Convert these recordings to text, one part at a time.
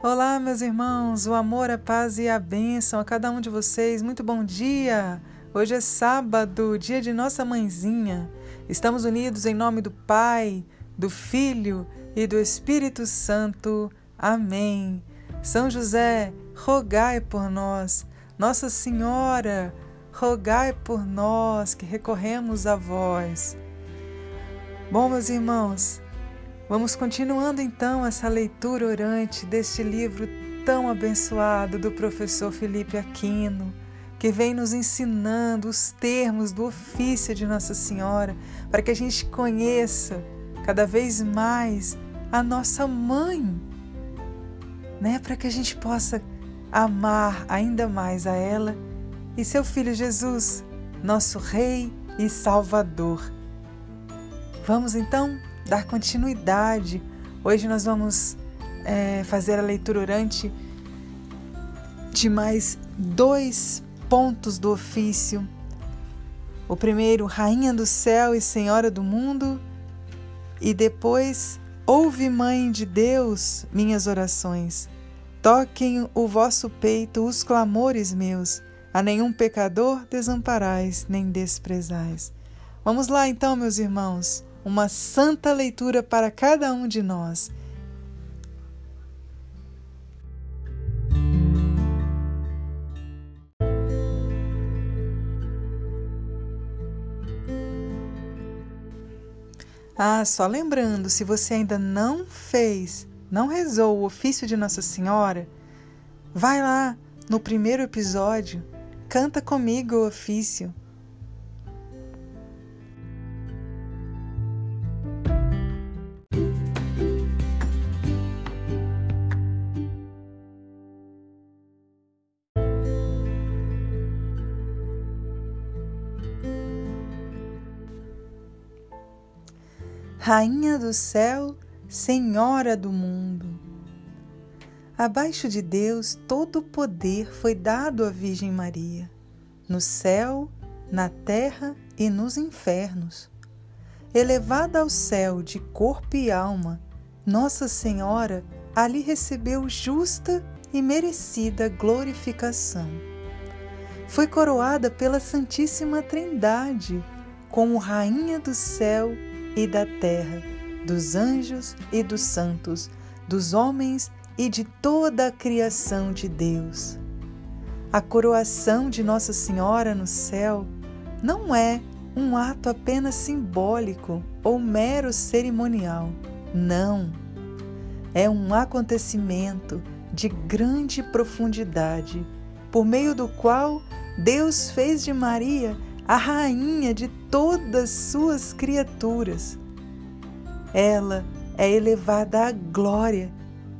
Olá, meus irmãos, o amor, a paz e a bênção a cada um de vocês. Muito bom dia! Hoje é sábado, dia de nossa mãezinha. Estamos unidos em nome do Pai, do Filho e do Espírito Santo. Amém. São José, rogai por nós. Nossa Senhora, rogai por nós que recorremos a vós. Bom, meus irmãos, Vamos continuando então essa leitura orante deste livro tão abençoado do professor Felipe Aquino, que vem nos ensinando os termos do ofício de Nossa Senhora, para que a gente conheça cada vez mais a nossa mãe, né? Para que a gente possa amar ainda mais a ela e seu filho Jesus, nosso rei e salvador. Vamos então dar continuidade. Hoje nós vamos é, fazer a leitura orante de mais dois pontos do ofício. O primeiro, Rainha do céu e Senhora do mundo, e depois, Ouve, Mãe de Deus, minhas orações. Toquem o vosso peito os clamores meus, a nenhum pecador desamparais nem desprezais. Vamos lá então, meus irmãos uma santa leitura para cada um de nós. Ah, só lembrando, se você ainda não fez, não rezou o ofício de Nossa Senhora, vai lá no primeiro episódio, canta comigo o ofício. Rainha do céu, Senhora do mundo. Abaixo de Deus, todo o poder foi dado à Virgem Maria, no céu, na terra e nos infernos. Elevada ao céu de corpo e alma, Nossa Senhora ali recebeu justa e merecida glorificação. Foi coroada pela Santíssima Trindade como Rainha do céu e da terra, dos anjos e dos santos, dos homens e de toda a criação de Deus. A coroação de Nossa Senhora no céu não é um ato apenas simbólico ou mero cerimonial. Não. É um acontecimento de grande profundidade, por meio do qual Deus fez de Maria a rainha de todas suas criaturas. Ela é elevada à glória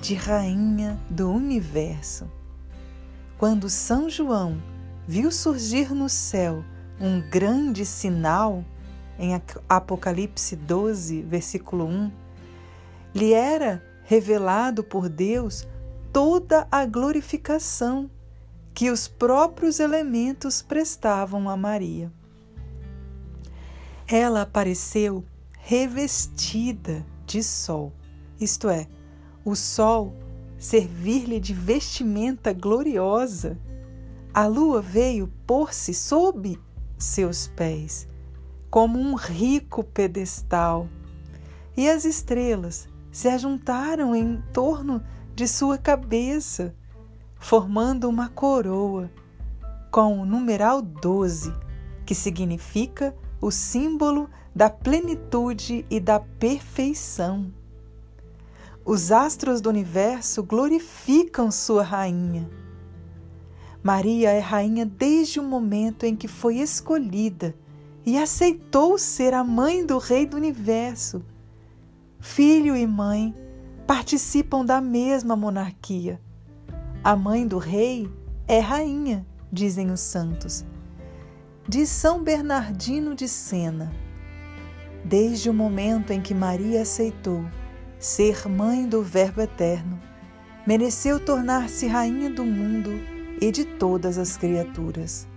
de rainha do universo. Quando São João viu surgir no céu um grande sinal, em Apocalipse 12, versículo 1, lhe era revelado por Deus toda a glorificação que os próprios elementos prestavam a Maria. Ela apareceu revestida de sol, isto é, o sol servir-lhe de vestimenta gloriosa. A lua veio pôr-se sob seus pés, como um rico pedestal, e as estrelas se ajuntaram em torno de sua cabeça formando uma coroa com o numeral 12, que significa o símbolo da plenitude e da perfeição. Os astros do universo glorificam sua rainha. Maria é rainha desde o momento em que foi escolhida e aceitou ser a mãe do Rei do universo. Filho e mãe participam da mesma monarquia a mãe do rei é rainha, dizem os santos. De São Bernardino de Sena. Desde o momento em que Maria aceitou ser mãe do Verbo eterno, mereceu tornar-se rainha do mundo e de todas as criaturas.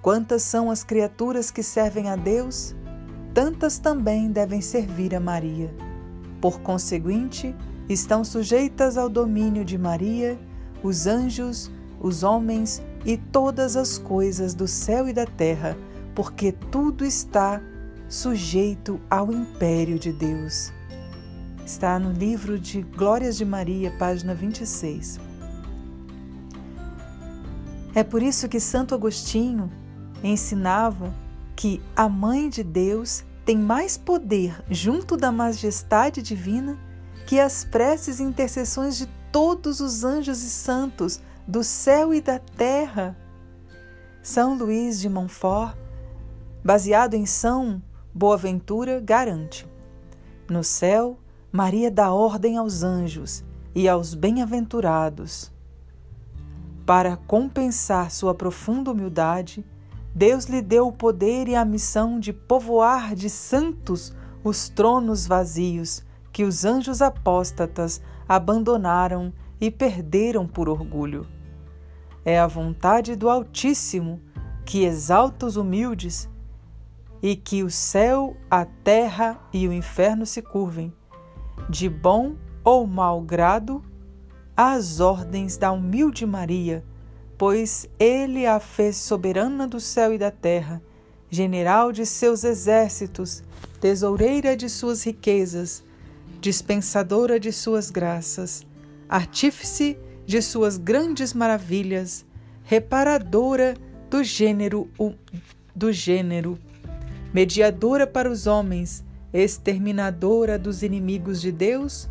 Quantas são as criaturas que servem a Deus, tantas também devem servir a Maria. Por conseguinte, estão sujeitas ao domínio de Maria, os anjos, os homens e todas as coisas do céu e da terra, porque tudo está sujeito ao império de Deus. Está no livro de Glórias de Maria, página 26. É por isso que Santo Agostinho ensinava que a Mãe de Deus tem mais poder junto da majestade divina que as preces e intercessões de todos os anjos e santos do céu e da terra. São Luís de Montfort, baseado em São Boaventura, garante: No céu, Maria dá ordem aos anjos e aos bem-aventurados. Para compensar sua profunda humildade, Deus lhe deu o poder e a missão de povoar de santos os tronos vazios que os anjos apóstatas abandonaram e perderam por orgulho. É a vontade do Altíssimo que exalta os humildes e que o céu, a terra e o inferno se curvem, de bom ou mau grado, às ordens da humilde Maria, pois ele a fez soberana do céu e da terra, general de seus exércitos, tesoureira de suas riquezas, dispensadora de suas graças, artífice de suas grandes maravilhas, reparadora do gênero do gênero, mediadora para os homens, exterminadora dos inimigos de Deus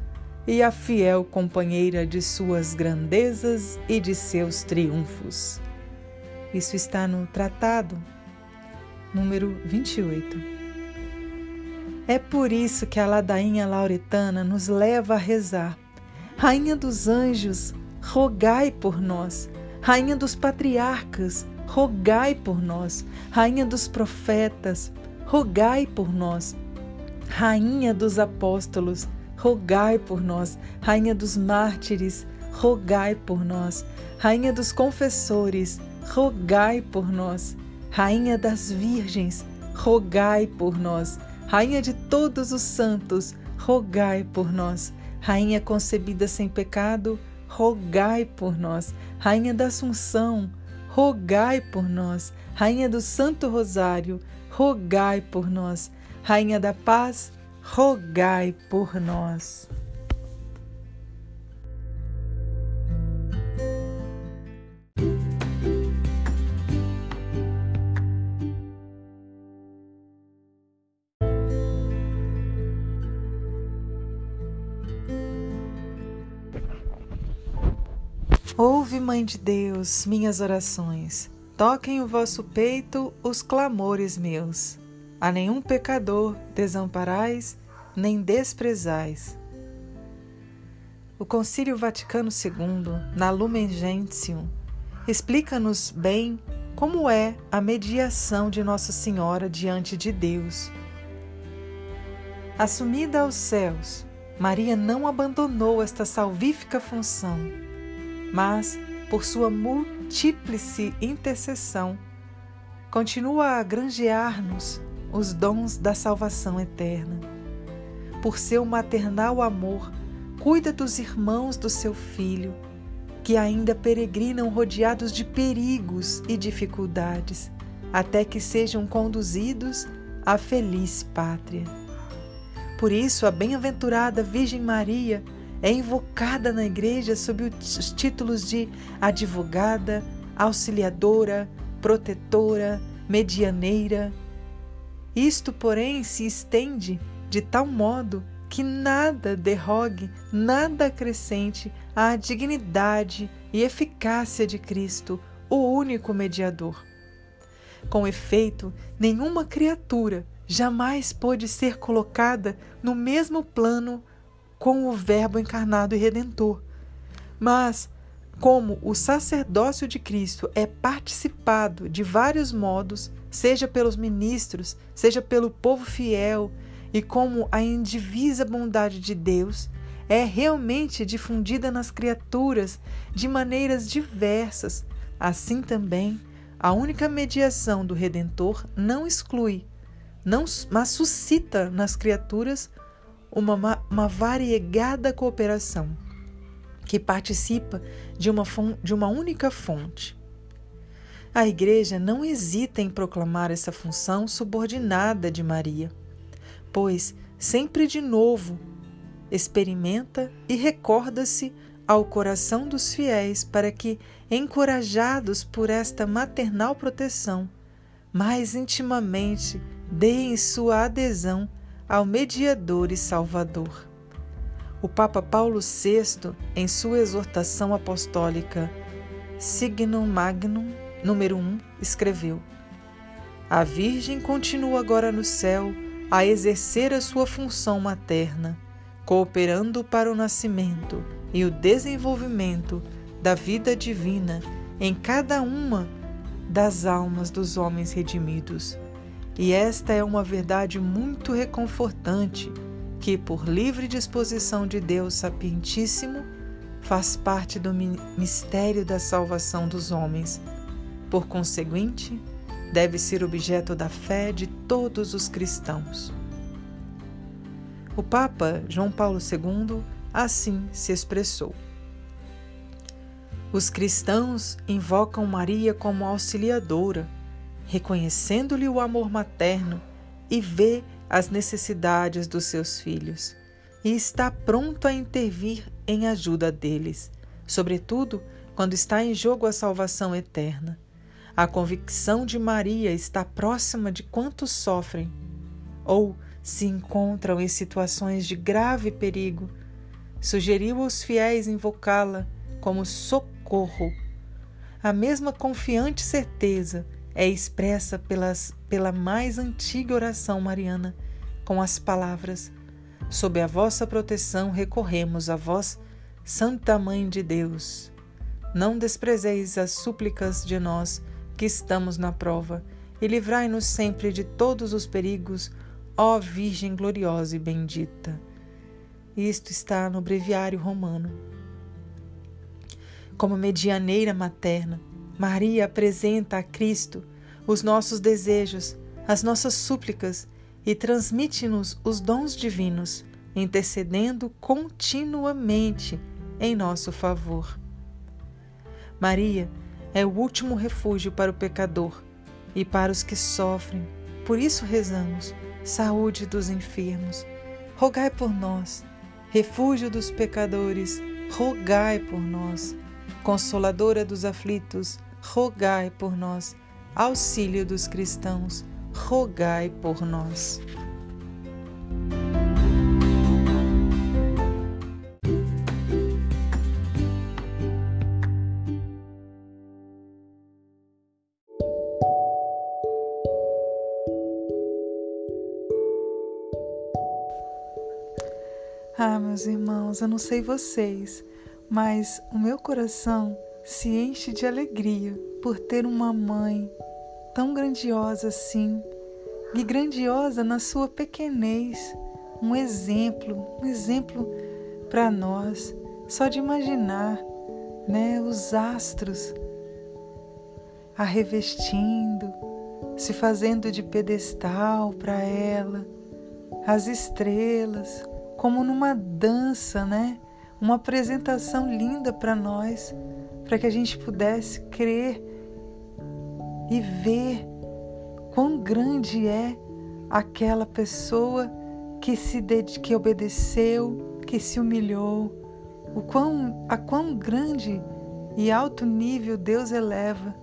e a fiel companheira de suas grandezas e de seus triunfos. Isso está no tratado número 28. É por isso que a ladainha lauretana nos leva a rezar. Rainha dos anjos, rogai por nós. Rainha dos patriarcas, rogai por nós. Rainha dos profetas, rogai por nós. Rainha dos apóstolos, rogai por nós. Rainha dos mártires, rogai por nós. Rainha dos confessores, rogai por nós. Rainha das virgens, rogai por nós. Rainha de todos os santos, rogai por nós. Rainha concebida sem pecado, rogai por nós. Rainha da Assunção, rogai por nós. Rainha do Santo Rosário, rogai por nós. Rainha da Paz, rogai por nós. Ouve, Mãe de Deus, minhas orações. Toquem o vosso peito os clamores meus. A nenhum pecador desamparais, nem desprezais. O Concílio Vaticano II, na Lumen Gentium, explica-nos bem como é a mediação de Nossa Senhora diante de Deus. Assumida aos céus, Maria não abandonou esta salvífica função mas, por sua múltiplice intercessão, continua a granjear-nos os dons da salvação eterna. Por seu maternal amor, cuida dos irmãos do seu filho, que ainda peregrinam rodeados de perigos e dificuldades, até que sejam conduzidos à feliz pátria. Por isso, a bem-aventurada Virgem Maria é invocada na igreja sob os títulos de advogada, auxiliadora, protetora, medianeira. Isto, porém, se estende de tal modo que nada derrogue, nada acrescente à dignidade e eficácia de Cristo, o único mediador. Com efeito, nenhuma criatura jamais pôde ser colocada no mesmo plano com o Verbo encarnado e redentor. Mas, como o sacerdócio de Cristo é participado de vários modos, seja pelos ministros, seja pelo povo fiel, e como a indivisa bondade de Deus é realmente difundida nas criaturas de maneiras diversas, assim também a única mediação do Redentor não exclui, não, mas suscita nas criaturas uma uma variegada cooperação que participa de uma, de uma única fonte. A Igreja não hesita em proclamar essa função subordinada de Maria, pois sempre de novo experimenta e recorda-se ao coração dos fiéis para que, encorajados por esta maternal proteção, mais intimamente deem sua adesão ao mediador e salvador. O Papa Paulo VI, em sua exortação apostólica Signum Magnum, número 1, escreveu: A Virgem continua agora no céu a exercer a sua função materna, cooperando para o nascimento e o desenvolvimento da vida divina em cada uma das almas dos homens redimidos. E esta é uma verdade muito reconfortante que, por livre disposição de Deus sapientíssimo, faz parte do mistério da salvação dos homens. Por conseguinte, deve ser objeto da fé de todos os cristãos. O Papa João Paulo II assim se expressou. Os cristãos invocam Maria como auxiliadora, reconhecendo-lhe o amor materno e vê as necessidades dos seus filhos, e está pronto a intervir em ajuda deles, sobretudo quando está em jogo a salvação eterna. A convicção de Maria está próxima de quantos sofrem ou se encontram em situações de grave perigo. Sugeriu aos fiéis invocá-la como socorro. A mesma confiante certeza é expressa pelas, pela mais antiga oração mariana, com as palavras: Sob a vossa proteção recorremos a vós, Santa Mãe de Deus. Não desprezeis as súplicas de nós que estamos na prova, e livrai-nos sempre de todos os perigos, ó Virgem gloriosa e bendita. Isto está no Breviário Romano. Como medianeira materna, Maria apresenta a Cristo os nossos desejos, as nossas súplicas e transmite-nos os dons divinos, intercedendo continuamente em nosso favor. Maria é o último refúgio para o pecador e para os que sofrem. Por isso rezamos: saúde dos enfermos, rogai por nós. Refúgio dos pecadores, rogai por nós. Consoladora dos aflitos, rogai por nós. Auxílio dos cristãos, rogai por nós. Ah, meus irmãos, eu não sei vocês, mas o meu coração se enche de alegria por ter uma mãe tão grandiosa assim, e grandiosa na sua pequenez, um exemplo, um exemplo para nós, só de imaginar, né, os astros a revestindo, se fazendo de pedestal para ela, as estrelas, como numa dança, né? Uma apresentação linda para nós, para que a gente pudesse crer e ver quão grande é aquela pessoa que se que obedeceu, que se humilhou, o quão a quão grande e alto nível Deus eleva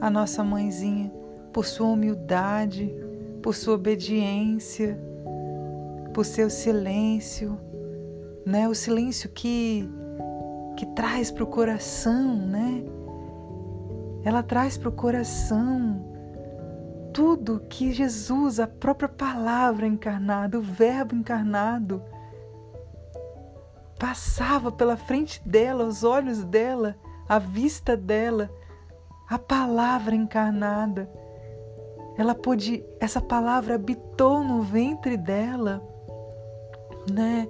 a nossa mãezinha por sua humildade, por sua obediência por seu silêncio, né? O silêncio que que traz para o coração, né? Ela traz para o coração tudo que Jesus, a própria palavra encarnada, o Verbo encarnado, passava pela frente dela, os olhos dela, a vista dela, a palavra encarnada. Ela pôde, essa palavra habitou no ventre dela né?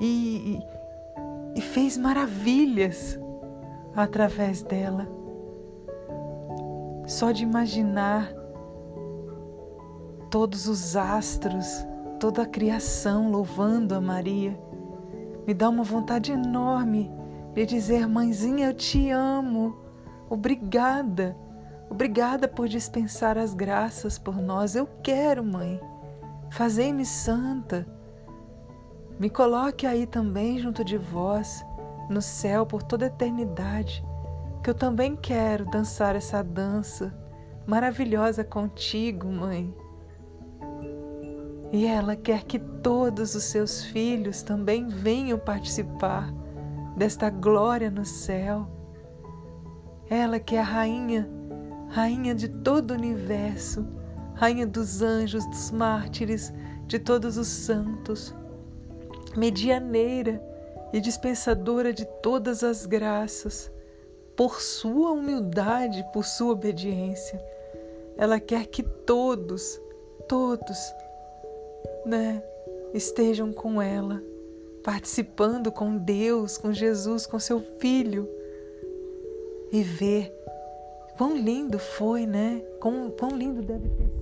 E, e fez maravilhas através dela. Só de imaginar todos os astros, toda a criação louvando a Maria, me dá uma vontade enorme de dizer: Mãezinha, eu te amo. Obrigada. Obrigada por dispensar as graças por nós. Eu quero, mãe. Fazei-me santa. Me coloque aí também junto de vós, no céu por toda a eternidade, que eu também quero dançar essa dança maravilhosa contigo, mãe. E ela quer que todos os seus filhos também venham participar desta glória no céu. Ela que é a rainha, rainha de todo o universo, rainha dos anjos, dos mártires, de todos os santos, medianeira e dispensadora de todas as graças, por sua humildade, por sua obediência. Ela quer que todos, todos, né, estejam com ela, participando com Deus, com Jesus, com seu filho e ver quão lindo foi, né? Quão, quão lindo deve ter sido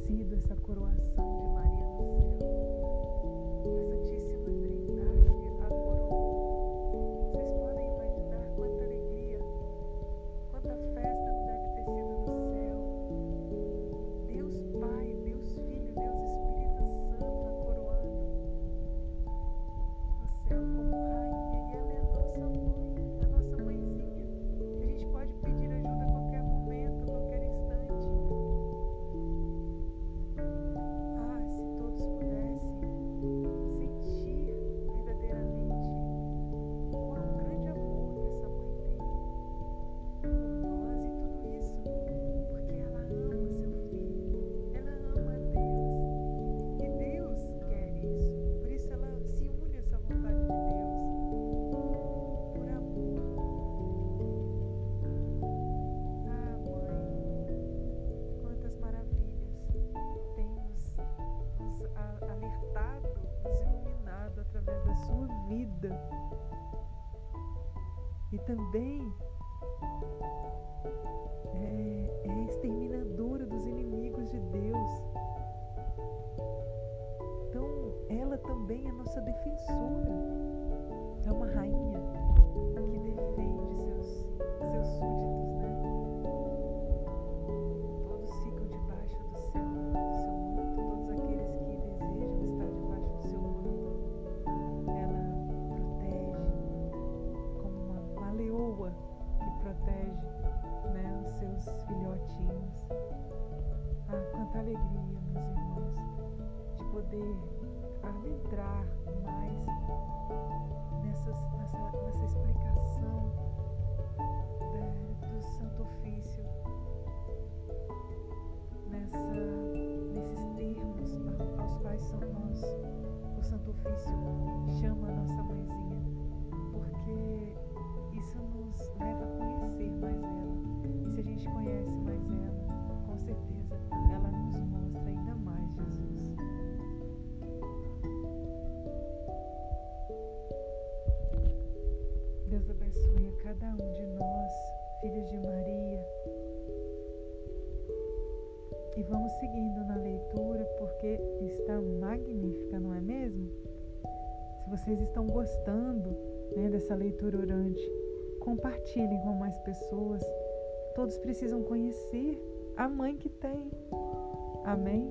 vida. E também é, é exterminadora dos inimigos de Deus. Então, ela também é nossa defensora. É uma rainha que defende seus, seus poder adentrar mais nessas, nessa, nessa explicação da- do Santo Ofício, nessa, nesses termos aos quais São nós, o Santo Ofício chama a nossa mãezinha, porque isso nos leva a conhecer mais ela. E se a gente conhece dessa leitura orante, compartilhem com mais pessoas. Todos precisam conhecer a mãe que tem. Amém?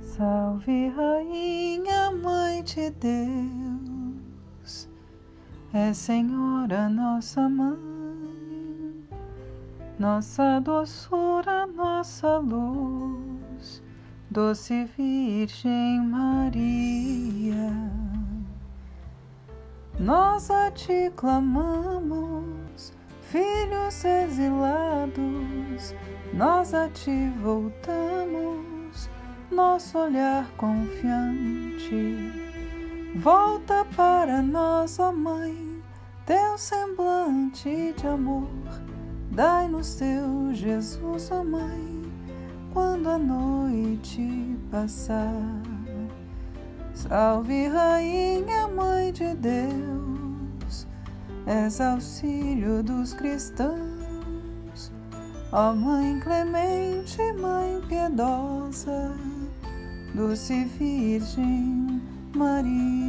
Salve, Rainha, Mãe de Deus, é Senhora nossa mãe, nossa doçura, nossa luz, doce Virgem Maria. Nós a ti clamamos, filhos exilados, nós a ti voltamos, nosso olhar confiante. Volta para nós, ó Mãe, teu semblante de amor. Dai-nos teu Jesus, ó Mãe, quando a noite passar. Salve, Rainha, Mãe de Deus, és auxílio dos cristãos. Ó Mãe clemente, Mãe piedosa, doce Virgem Maria.